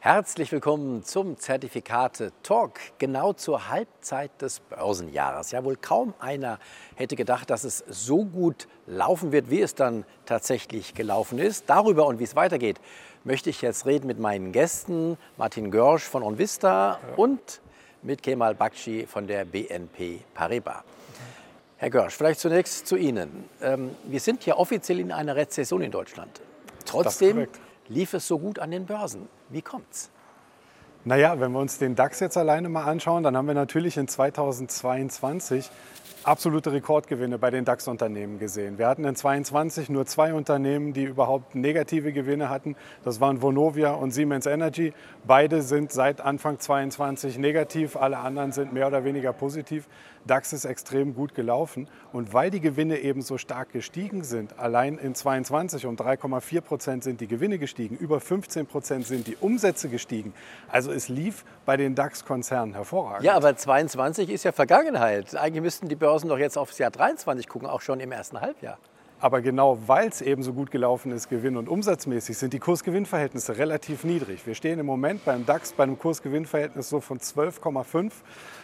Herzlich willkommen zum Zertifikate Talk, genau zur Halbzeit des Börsenjahres. Ja, wohl kaum einer hätte gedacht, dass es so gut laufen wird, wie es dann tatsächlich gelaufen ist. Darüber und wie es weitergeht, möchte ich jetzt reden mit meinen Gästen, Martin Görsch von OnVista ja. und mit Kemal Bakshi von der BNP Paribas. Herr Görsch, vielleicht zunächst zu Ihnen. Ähm, wir sind ja offiziell in einer Rezession in Deutschland. Trotzdem lief es so gut an den Börsen. Wie kommt's? Naja, wenn wir uns den DAX jetzt alleine mal anschauen, dann haben wir natürlich in 2022 absolute Rekordgewinne bei den DAX-Unternehmen gesehen. Wir hatten in 2022 nur zwei Unternehmen, die überhaupt negative Gewinne hatten. Das waren Vonovia und Siemens Energy. Beide sind seit Anfang 2022 negativ, alle anderen sind mehr oder weniger positiv. DAX ist extrem gut gelaufen. Und weil die Gewinne eben so stark gestiegen sind, allein in 22 um 3,4 Prozent sind die Gewinne gestiegen, über 15 Prozent sind die Umsätze gestiegen. Also es lief bei den DAX-Konzernen hervorragend. Ja, aber 22 ist ja Vergangenheit. Eigentlich müssten die Börsen doch jetzt aufs Jahr 23 gucken, auch schon im ersten Halbjahr. Aber genau weil es eben so gut gelaufen ist, gewinn- und umsatzmäßig, sind die Kursgewinnverhältnisse relativ niedrig. Wir stehen im Moment beim DAX bei einem Kursgewinnverhältnis so von 12,5.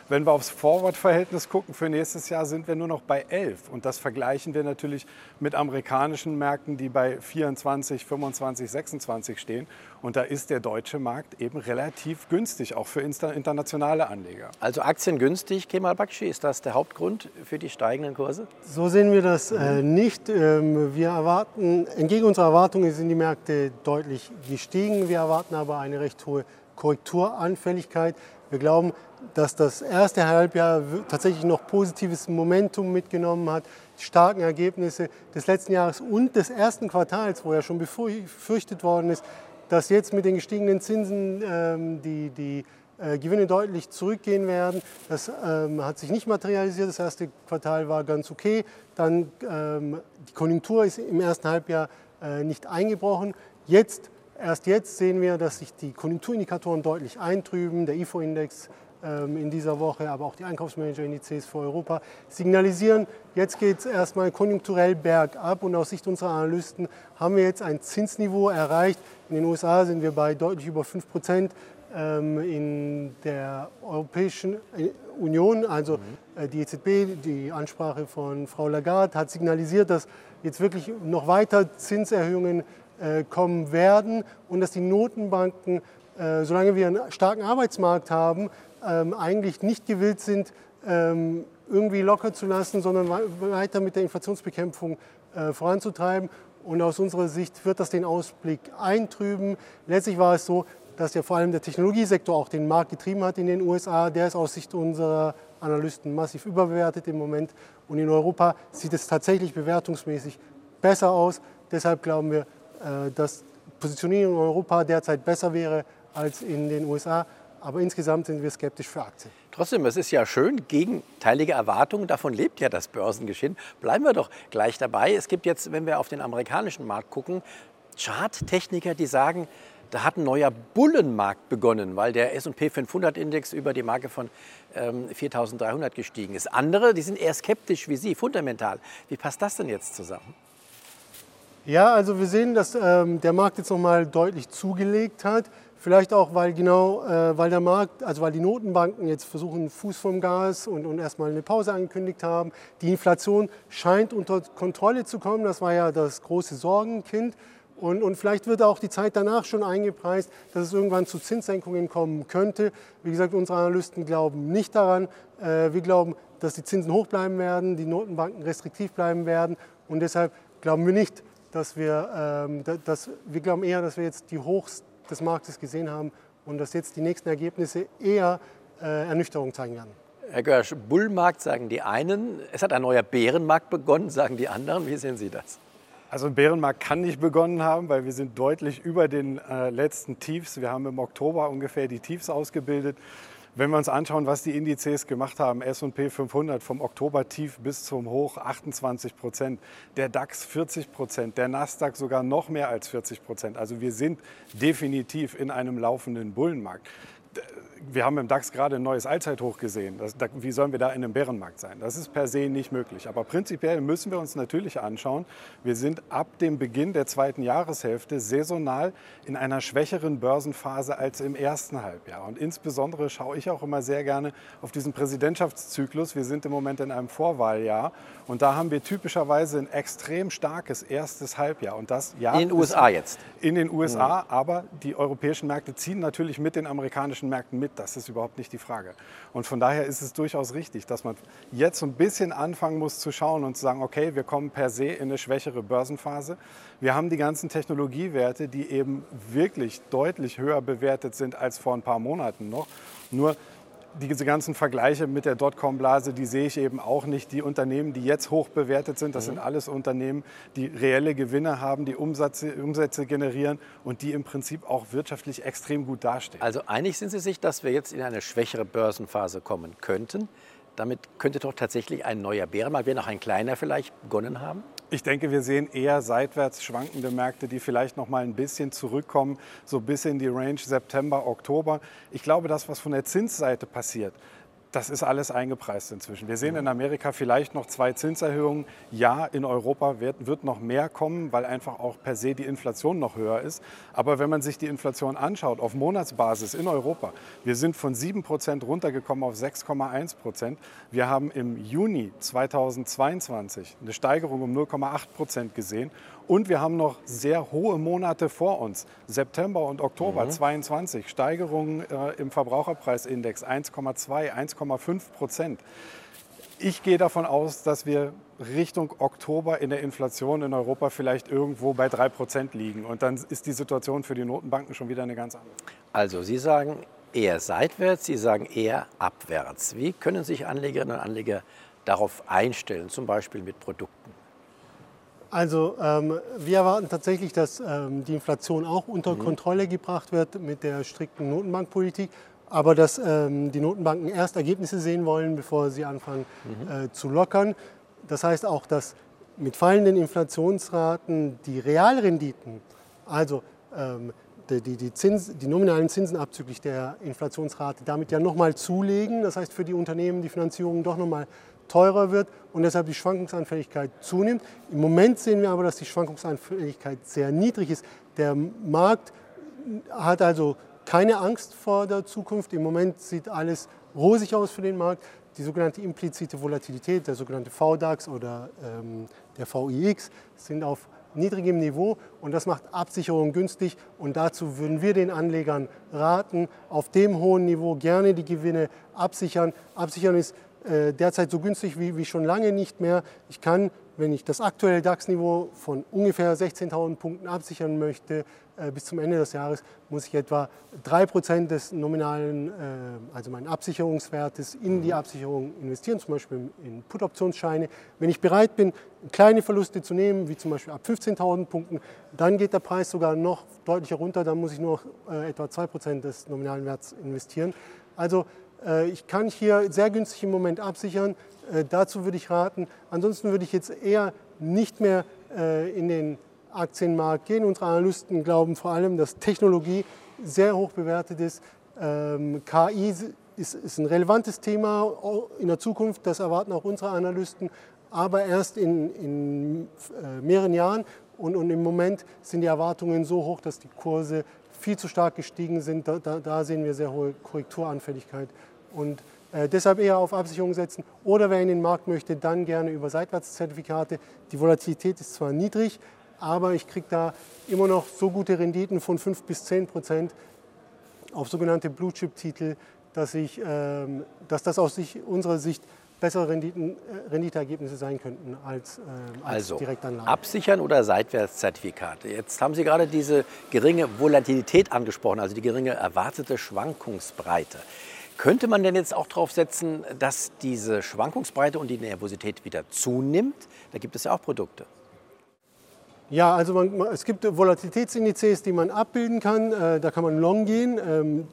Wenn wir aufs Forward-Verhältnis gucken für nächstes Jahr, sind wir nur noch bei 11. Und das vergleichen wir natürlich mit amerikanischen Märkten, die bei 24, 25, 26 stehen. Und da ist der deutsche Markt eben relativ günstig, auch für internationale Anleger. Also Aktien günstig, Kemal Bakshi, ist das der Hauptgrund für die steigenden Kurse? So sehen wir das äh, nicht. Ähm, wir erwarten, entgegen unserer Erwartungen sind die Märkte deutlich gestiegen. Wir erwarten aber eine recht hohe Korrekturanfälligkeit. Wir glauben, dass das erste Halbjahr tatsächlich noch positives Momentum mitgenommen hat. Die starken Ergebnisse des letzten Jahres und des ersten Quartals, wo ja schon befürchtet worden ist, dass jetzt mit den gestiegenen Zinsen ähm, die, die äh, Gewinne deutlich zurückgehen werden. Das ähm, hat sich nicht materialisiert. Das erste Quartal war ganz okay. Dann ähm, die Konjunktur ist im ersten Halbjahr äh, nicht eingebrochen. Jetzt Erst jetzt sehen wir, dass sich die Konjunkturindikatoren deutlich eintrüben. Der IFO-Index in dieser Woche, aber auch die Einkaufsmanager-Indizes für Europa signalisieren, jetzt geht es erstmal konjunkturell bergab und aus Sicht unserer Analysten haben wir jetzt ein Zinsniveau erreicht. In den USA sind wir bei deutlich über 5 Prozent. Ähm, in der Europäischen äh, Union, also mhm. äh, die EZB, die Ansprache von Frau Lagarde hat signalisiert, dass jetzt wirklich noch weiter Zinserhöhungen äh, kommen werden und dass die Notenbanken, äh, solange wir einen starken Arbeitsmarkt haben, ähm, eigentlich nicht gewillt sind, ähm, irgendwie locker zu lassen, sondern weiter mit der Inflationsbekämpfung äh, voranzutreiben. Und aus unserer Sicht wird das den Ausblick eintrüben. Letztlich war es so, dass ja vor allem der Technologiesektor auch den Markt getrieben hat in den USA. Der ist aus Sicht unserer Analysten massiv überbewertet im Moment. Und in Europa sieht es tatsächlich bewertungsmäßig besser aus. Deshalb glauben wir, äh, dass Positionierung in Europa derzeit besser wäre als in den USA. Aber insgesamt sind wir skeptisch für Aktien. Trotzdem, es ist ja schön, gegenteilige Erwartungen, davon lebt ja das Börsengeschehen. Bleiben wir doch gleich dabei. Es gibt jetzt, wenn wir auf den amerikanischen Markt gucken, Charttechniker, die sagen, da hat ein neuer Bullenmarkt begonnen, weil der S&P 500 Index über die Marke von ähm, 4.300 gestiegen ist. Andere, die sind eher skeptisch wie Sie, fundamental. Wie passt das denn jetzt zusammen? Ja, also wir sehen, dass ähm, der Markt jetzt nochmal deutlich zugelegt hat. Vielleicht auch, weil genau, äh, weil der Markt, also weil die Notenbanken jetzt versuchen, Fuß vom Gas und, und erstmal eine Pause angekündigt haben. Die Inflation scheint unter Kontrolle zu kommen. Das war ja das große Sorgenkind. Und, und vielleicht wird auch die Zeit danach schon eingepreist, dass es irgendwann zu Zinssenkungen kommen könnte. Wie gesagt, unsere Analysten glauben nicht daran. Äh, wir glauben, dass die Zinsen hoch bleiben werden, die Notenbanken restriktiv bleiben werden. Und deshalb glauben wir nicht, dass wir, ähm, dass, wir glauben eher, dass wir jetzt die Hochs des Marktes gesehen haben und dass jetzt die nächsten Ergebnisse eher äh, Ernüchterung zeigen werden. Herr Görsch, Bullmarkt sagen die einen, es hat ein neuer Bärenmarkt begonnen, sagen die anderen. Wie sehen Sie das? Also ein Bärenmarkt kann nicht begonnen haben, weil wir sind deutlich über den äh, letzten Tiefs. Wir haben im Oktober ungefähr die Tiefs ausgebildet. Wenn wir uns anschauen, was die Indizes gemacht haben, S&P 500 vom Oktober-Tief bis zum Hoch 28 Prozent, der DAX 40 Prozent, der Nasdaq sogar noch mehr als 40 Prozent. Also wir sind definitiv in einem laufenden Bullenmarkt wir haben im DAX gerade ein neues Allzeithoch gesehen. Das, da, wie sollen wir da in einem Bärenmarkt sein? Das ist per se nicht möglich. Aber prinzipiell müssen wir uns natürlich anschauen, wir sind ab dem Beginn der zweiten Jahreshälfte saisonal in einer schwächeren Börsenphase als im ersten Halbjahr. Und insbesondere schaue ich auch immer sehr gerne auf diesen Präsidentschaftszyklus. Wir sind im Moment in einem Vorwahljahr und da haben wir typischerweise ein extrem starkes erstes Halbjahr. Und das Jahr in den USA jetzt. In den USA, mhm. aber die europäischen Märkte ziehen natürlich mit den amerikanischen Märkten mit. Das ist überhaupt nicht die Frage. Und von daher ist es durchaus richtig, dass man jetzt ein bisschen anfangen muss zu schauen und zu sagen, okay, wir kommen per se in eine schwächere Börsenphase. Wir haben die ganzen Technologiewerte, die eben wirklich deutlich höher bewertet sind als vor ein paar Monaten noch. Nur diese ganzen Vergleiche mit der Dotcom-Blase, die sehe ich eben auch nicht. Die Unternehmen, die jetzt hoch bewertet sind, das mhm. sind alles Unternehmen, die reelle Gewinne haben, die Umsätze, Umsätze generieren und die im Prinzip auch wirtschaftlich extrem gut dastehen. Also einig sind Sie sich, dass wir jetzt in eine schwächere Börsenphase kommen könnten. Damit könnte doch tatsächlich ein neuer Bärenmarkt, wenn auch ein kleiner vielleicht, begonnen haben? Ich denke, wir sehen eher seitwärts schwankende Märkte, die vielleicht noch mal ein bisschen zurückkommen, so bis in die Range September, Oktober. Ich glaube, das, was von der Zinsseite passiert, das ist alles eingepreist inzwischen. Wir sehen in Amerika vielleicht noch zwei Zinserhöhungen. Ja, in Europa wird, wird, noch mehr kommen, weil einfach auch per se die Inflation noch höher ist. Aber wenn man sich die Inflation anschaut auf Monatsbasis in Europa, wir sind von 7 Prozent runtergekommen auf 6,1 Prozent. Wir haben im Juni 2022 eine Steigerung um 0,8 Prozent gesehen. Und wir haben noch sehr hohe Monate vor uns. September und Oktober mhm. 22, Steigerungen äh, im Verbraucherpreisindex 1,2, 1,5 Prozent. Ich gehe davon aus, dass wir Richtung Oktober in der Inflation in Europa vielleicht irgendwo bei 3 Prozent liegen. Und dann ist die Situation für die Notenbanken schon wieder eine ganz andere. Also Sie sagen eher seitwärts, Sie sagen eher abwärts. Wie können sich Anlegerinnen und Anleger darauf einstellen, zum Beispiel mit Produkten? Also ähm, wir erwarten tatsächlich, dass ähm, die Inflation auch unter mhm. Kontrolle gebracht wird mit der strikten Notenbankpolitik, aber dass ähm, die Notenbanken erst Ergebnisse sehen wollen, bevor sie anfangen mhm. äh, zu lockern. Das heißt auch, dass mit fallenden Inflationsraten die Realrenditen, also ähm, die, die, die, Zins, die, nominalen Zinsen abzüglich der Inflationsrate, damit ja nochmal zulegen. Das heißt für die Unternehmen die Finanzierung doch nochmal teurer wird und deshalb die Schwankungsanfälligkeit zunimmt. Im Moment sehen wir aber, dass die Schwankungsanfälligkeit sehr niedrig ist. Der Markt hat also keine Angst vor der Zukunft. Im Moment sieht alles rosig aus für den Markt. Die sogenannte implizite Volatilität, der sogenannte VDAX oder ähm, der VIX, sind auf niedrigem Niveau und das macht Absicherung günstig und dazu würden wir den Anlegern raten, auf dem hohen Niveau gerne die Gewinne absichern. Absichern ist derzeit so günstig wie, wie schon lange nicht mehr. Ich kann, wenn ich das aktuelle DAX-Niveau von ungefähr 16.000 Punkten absichern möchte, äh, bis zum Ende des Jahres, muss ich etwa 3% des nominalen, äh, also meinen Absicherungswertes, in die Absicherung investieren, zum Beispiel in Put-Optionsscheine. Wenn ich bereit bin, kleine Verluste zu nehmen, wie zum Beispiel ab 15.000 Punkten, dann geht der Preis sogar noch deutlicher runter, dann muss ich nur noch etwa 2% des nominalen Werts investieren. Also äh, ich kann hier sehr günstig im Moment absichern. Äh, dazu würde ich raten. Ansonsten würde ich jetzt eher nicht mehr äh, in den Aktienmarkt gehen. Unsere Analysten glauben vor allem, dass Technologie sehr hoch bewertet ist. Ähm, KI ist, ein relevantes Thema in der Zukunft. Das erwarten auch unsere Analysten. Aber erst in, in mehreren Jahren. Und, und, im Moment sind die Erwartungen so hoch, dass die Kurse viel zu stark gestiegen sind. Da, da, da sehen wir sehr hohe Korrekturanfälligkeit und äh, deshalb eher auf Absicherung setzen. Oder wer in den Markt möchte, dann gerne über Seitwärtszertifikate. Die Volatilität ist zwar niedrig, aber ich kriege da immer noch so gute Renditen von 5 bis 10 Prozent auf sogenannte Blue-Chip-Titel, dass, ähm, dass das aus sich, unserer Sicht bessere Renditen, äh, Renditeergebnisse sein könnten als, äh, als also, Direktanlagen. Absichern oder Seitwärtszertifikate? Jetzt haben Sie gerade diese geringe Volatilität angesprochen, also die geringe erwartete Schwankungsbreite. Könnte man denn jetzt auch darauf setzen, dass diese Schwankungsbreite und die Nervosität wieder zunimmt? Da gibt es ja auch Produkte. Ja, also man, es gibt Volatilitätsindizes, die man abbilden kann. Äh, da kann man long gehen, ähm,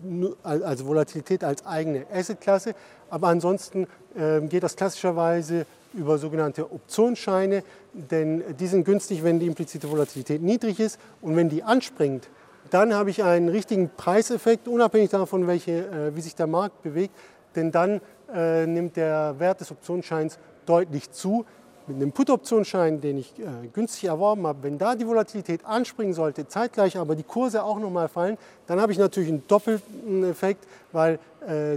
also Volatilität als eigene Assetklasse. Aber ansonsten ähm, geht das klassischerweise über sogenannte Optionsscheine, denn die sind günstig, wenn die implizite Volatilität niedrig ist. Und wenn die anspringt, dann habe ich einen richtigen Preiseffekt, unabhängig davon, welche, äh, wie sich der Markt bewegt. Denn dann äh, nimmt der Wert des Optionsscheins deutlich zu. Mit einem Put-Optionsschein, den ich äh, günstig erworben habe, wenn da die Volatilität anspringen sollte, zeitgleich aber die Kurse auch nochmal fallen, dann habe ich natürlich einen doppelten Effekt, weil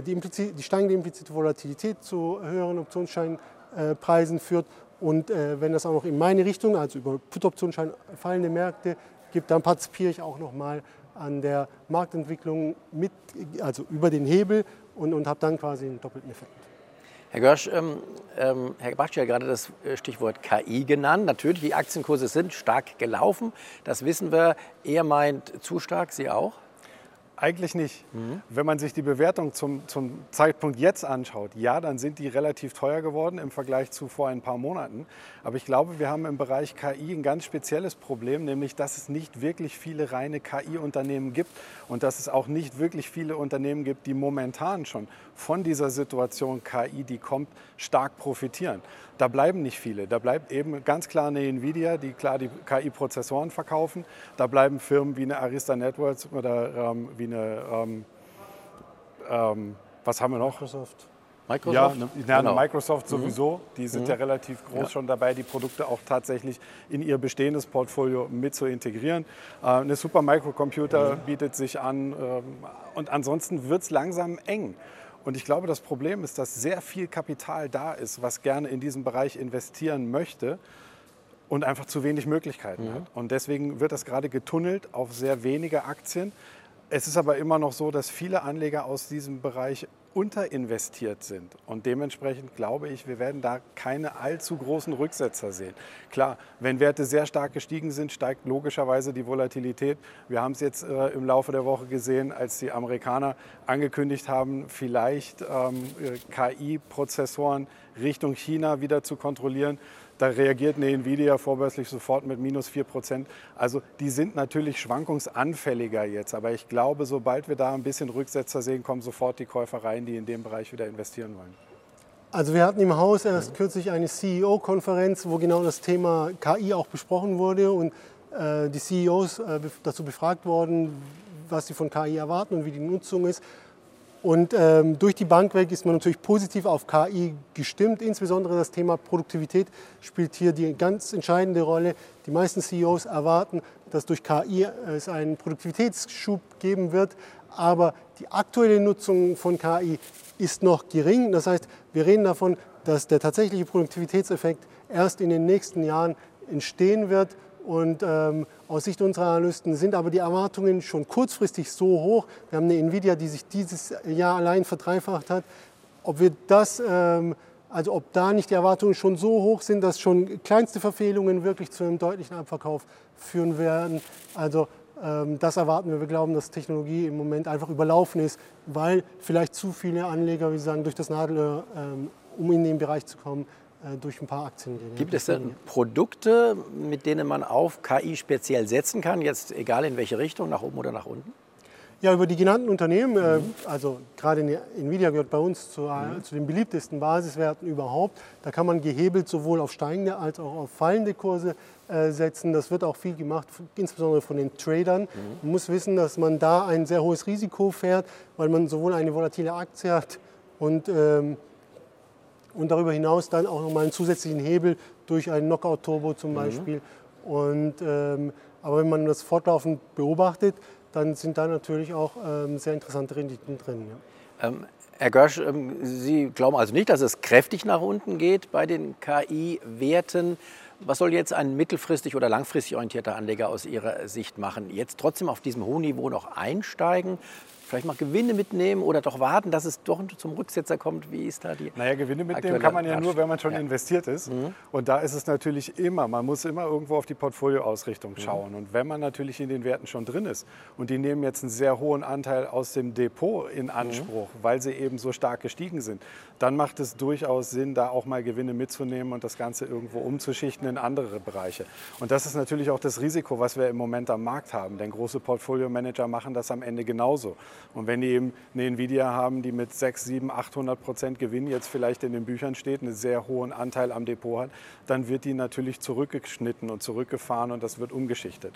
die, die, steigende implizite Volatilität zu höheren Optionsscheinpreisen führt. Und äh, wenn das auch noch in meine Richtung, also über Put-Optionsschein fallende Märkte gibt, dann partizipiere ich auch nochmal an der Marktentwicklung mit, also über den Hebel und, und habe dann quasi einen doppelten Effekt. Herr Görsch, ähm, ähm, Herr Bachschi hat gerade das äh, Stichwort KI genannt. Natürlich, die Aktienkurse sind stark gelaufen. Das wissen wir. Er meint zu stark, Sie auch? Eigentlich nicht. Mhm. Wenn man sich die Bewertung zum, zum Zeitpunkt jetzt anschaut, ja, dann sind die relativ teuer geworden im Vergleich zu vor ein paar Monaten. Aber ich glaube, wir haben im Bereich KI ein ganz spezielles Problem, nämlich dass es nicht wirklich viele reine KI-Unternehmen gibt und dass es auch nicht wirklich viele Unternehmen gibt, die momentan schon von dieser Situation KI, die kommt, stark profitieren. Da bleiben nicht viele. Da bleibt eben ganz klar eine Nvidia, die klar die KI-Prozessoren verkaufen. Da bleiben Firmen wie eine Arista Networks oder ähm, wie eine, ähm, ähm, was haben wir noch? Microsoft. Microsoft? Ja, ja, genau. Microsoft mhm. sowieso. Die sind mhm. ja relativ groß ja. schon dabei, die Produkte auch tatsächlich in ihr bestehendes Portfolio mit zu integrieren. Äh, eine Super Microcomputer mhm. bietet sich an. Ähm, und ansonsten wird es langsam eng. Und ich glaube, das Problem ist, dass sehr viel Kapital da ist, was gerne in diesen Bereich investieren möchte und einfach zu wenig Möglichkeiten mhm. hat. Und deswegen wird das gerade getunnelt auf sehr wenige Aktien. Es ist aber immer noch so, dass viele Anleger aus diesem Bereich unterinvestiert sind. Und dementsprechend glaube ich, wir werden da keine allzu großen Rücksetzer sehen. Klar, wenn Werte sehr stark gestiegen sind, steigt logischerweise die Volatilität. Wir haben es jetzt äh, im Laufe der Woche gesehen, als die Amerikaner angekündigt haben, vielleicht ähm, KI-Prozessoren Richtung China wieder zu kontrollieren da reagiert eine Nvidia vorbörslich sofort mit minus 4 Prozent. Also die sind natürlich schwankungsanfälliger jetzt. Aber ich glaube, sobald wir da ein bisschen Rücksetzer sehen, kommen sofort die Käufer rein, die in dem Bereich wieder investieren wollen. Also wir hatten im Haus erst kürzlich eine CEO-Konferenz, wo genau das Thema KI auch besprochen wurde und äh, die CEOs äh, dazu befragt wurden, was sie von KI erwarten und wie die Nutzung ist. Und ähm, durch die Bank weg ist man natürlich positiv auf KI gestimmt. Insbesondere das Thema Produktivität spielt hier die ganz entscheidende Rolle. Die meisten CEOs erwarten, dass durch KI es einen Produktivitätsschub geben wird. Aber die aktuelle Nutzung von KI ist noch gering. Das heißt, wir reden davon, dass der tatsächliche Produktivitätseffekt erst in den nächsten Jahren entstehen wird und ähm, aus Sicht unserer Analysten sind aber die Erwartungen schon kurzfristig so hoch. Wir haben eine Nvidia, die sich dieses Jahr allein verdreifacht hat. Ob wir das, ähm, also ob da nicht die Erwartungen schon so hoch sind, dass schon kleinste Verfehlungen wirklich zu einem deutlichen Abverkauf führen werden. Also ähm, das erwarten wir. Wir glauben, dass Technologie im Moment einfach überlaufen ist, weil vielleicht zu viele Anleger, wie Sie sagen, durch das Nadelöhr, ähm, um in den Bereich zu kommen, durch ein paar Aktien gehen. Gibt es denn Produkte, mit denen man auf KI speziell setzen kann, jetzt egal in welche Richtung, nach oben oder nach unten? Ja, über die genannten Unternehmen, äh, mhm. also gerade Nvidia gehört bei uns zu, mhm. zu, den beliebtesten Basiswerten überhaupt. Da kann man gehebelt sowohl auf steigende als auch auf fallende Kurse äh, setzen. Das wird auch viel gemacht, insbesondere von den Tradern. Mhm. Man muss wissen, dass man da ein sehr hohes Risiko fährt, weil man sowohl eine volatile Aktie hat und ähm, und darüber hinaus dann auch nochmal einen zusätzlichen Hebel durch einen Knockout-Turbo zum mhm. Beispiel. Und, ähm, aber wenn man das fortlaufend beobachtet, dann sind da natürlich auch ähm, sehr interessante Renditen drin. Ja. Ähm, Herr Görsch, ähm, Sie glauben also nicht, dass es kräftig nach unten geht bei den KI-Werten. Was soll jetzt ein mittelfristig oder langfristig orientierter Anleger aus Ihrer Sicht machen? Jetzt trotzdem auf diesem hohen Niveau noch einsteigen? vielleicht mal Gewinne mitnehmen oder doch warten, dass es doch zum Rücksetzer kommt? Wie ist da die? Naja, Gewinne mitnehmen kann man ja nur, wenn man schon ja. investiert ist. Mhm. Und da ist es natürlich immer, man muss immer irgendwo auf die Portfolioausrichtung mhm. schauen. Mhm. Und wenn man natürlich in den Werten schon drin ist und die nehmen jetzt einen sehr hohen Anteil aus dem Depot in Anspruch, mhm. weil sie eben so stark gestiegen sind, dann macht es durchaus Sinn, da auch mal Gewinne mitzunehmen und das Ganze irgendwo umzuschichten in andere Bereiche. Und das ist natürlich auch das Risiko, was wir im Moment am Markt haben. Denn große Portfolio-Manager machen das am Ende genauso. Und wenn die eben eine Nvidia haben, die mit 6, 7, 800 Prozent Gewinn jetzt vielleicht in den Büchern steht, einen sehr hohen Anteil am Depot hat, dann wird die natürlich zurückgeschnitten und zurückgefahren und das wird umgeschichtet.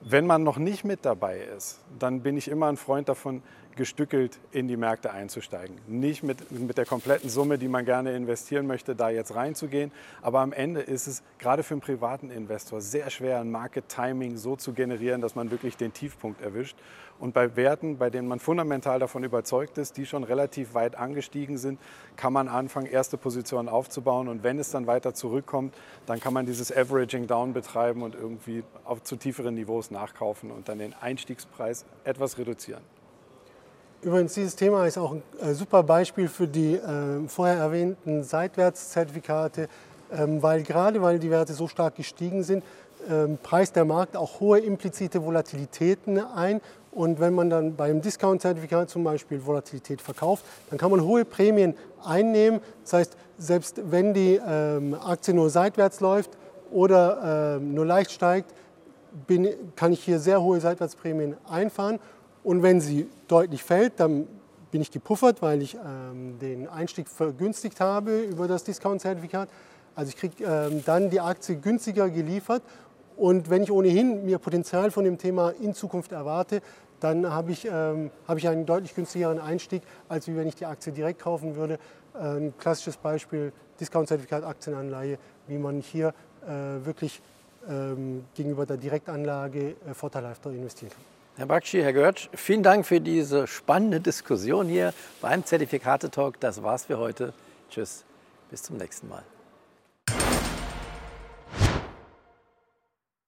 Wenn man noch nicht mit dabei ist, dann bin ich immer ein Freund davon, gestückelt in die Märkte einzusteigen. Nicht mit, mit der kompletten Summe, die man gerne investieren möchte, da jetzt reinzugehen. Aber am Ende ist es gerade für einen privaten Investor sehr schwer, ein Market Timing so zu generieren, dass man wirklich den Tiefpunkt erwischt. Und bei Werten, bei denen man fundamental davon überzeugt ist, die schon relativ weit angestiegen sind, kann man anfangen, erste Positionen aufzubauen. Und wenn es dann weiter zurückkommt, dann kann man dieses Averaging Down betreiben und irgendwie auf zu tieferen Niveaus nachkaufen und dann den Einstiegspreis etwas reduzieren. Übrigens, dieses Thema ist auch ein äh, super Beispiel für die äh, vorher erwähnten Seitwärtszertifikate, ähm, weil gerade weil die Werte so stark gestiegen sind, ähm, preist der Markt auch hohe implizite Volatilitäten ein. Und wenn man dann beim Discount-Zertifikat zum Beispiel Volatilität verkauft, dann kann man hohe Prämien einnehmen. Das heißt, selbst wenn die ähm, Aktie nur seitwärts läuft oder ähm, nur leicht steigt, bin, kann ich hier sehr hohe Seitwärtsprämien einfahren. Und wenn sie deutlich fällt, dann bin ich gepuffert, weil ich ähm, den Einstieg vergünstigt habe über das Discount-Zertifikat. Also ich kriege ähm, dann die Aktie günstiger geliefert. Und wenn ich ohnehin mir Potenzial von dem Thema in Zukunft erwarte, dann habe ich, ähm, hab ich einen deutlich günstigeren Einstieg, als wenn ich die Aktie direkt kaufen würde. Ein klassisches Beispiel, Discount-Zertifikat Aktienanleihe, wie man hier äh, wirklich ähm, gegenüber der Direktanlage äh, vorteilhafter investieren kann. Herr Bakshi, Herr Görtsch, vielen Dank für diese spannende Diskussion hier beim Zertifikate-Talk. Das war's für heute. Tschüss, bis zum nächsten Mal.